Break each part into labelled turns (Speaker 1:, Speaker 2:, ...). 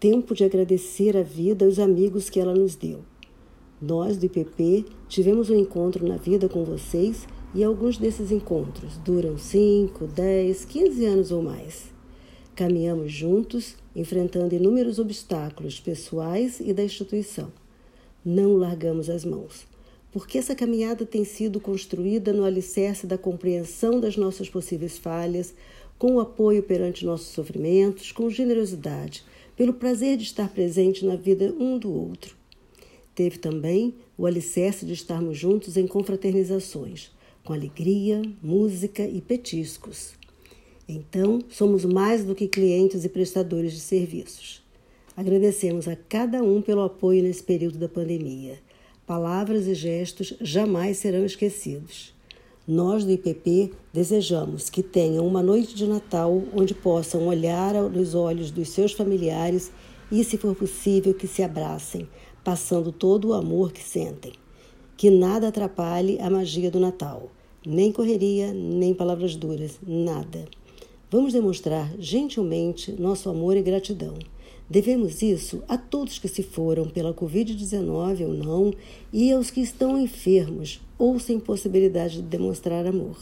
Speaker 1: tempo de agradecer a vida e os amigos que ela nos deu. Nós do IPP tivemos um encontro na vida com vocês e alguns desses encontros duram 5, 10, 15 anos ou mais. Caminhamos juntos, enfrentando inúmeros obstáculos pessoais e da instituição. Não largamos as mãos, porque essa caminhada tem sido construída no alicerce da compreensão das nossas possíveis falhas, com o apoio perante nossos sofrimentos, com generosidade, pelo prazer de estar presente na vida um do outro. Teve também o alicerce de estarmos juntos em confraternizações, com alegria, música e petiscos. Então, somos mais do que clientes e prestadores de serviços. Agradecemos a cada um pelo apoio nesse período da pandemia. Palavras e gestos jamais serão esquecidos. Nós do IPP desejamos que tenham uma noite de Natal onde possam olhar nos olhos dos seus familiares e, se for possível, que se abracem, passando todo o amor que sentem. Que nada atrapalhe a magia do Natal. Nem correria, nem palavras duras, nada. Vamos demonstrar gentilmente nosso amor e gratidão. Devemos isso a todos que se foram pela Covid-19 ou não e aos que estão enfermos ou sem possibilidade de demonstrar amor.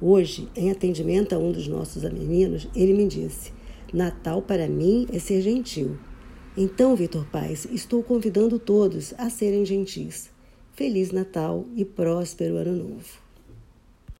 Speaker 1: Hoje, em atendimento a um dos nossos meninos, ele me disse: Natal para mim é ser gentil. Então, Vitor Paz, estou convidando todos a serem gentis. Feliz Natal e próspero Ano Novo.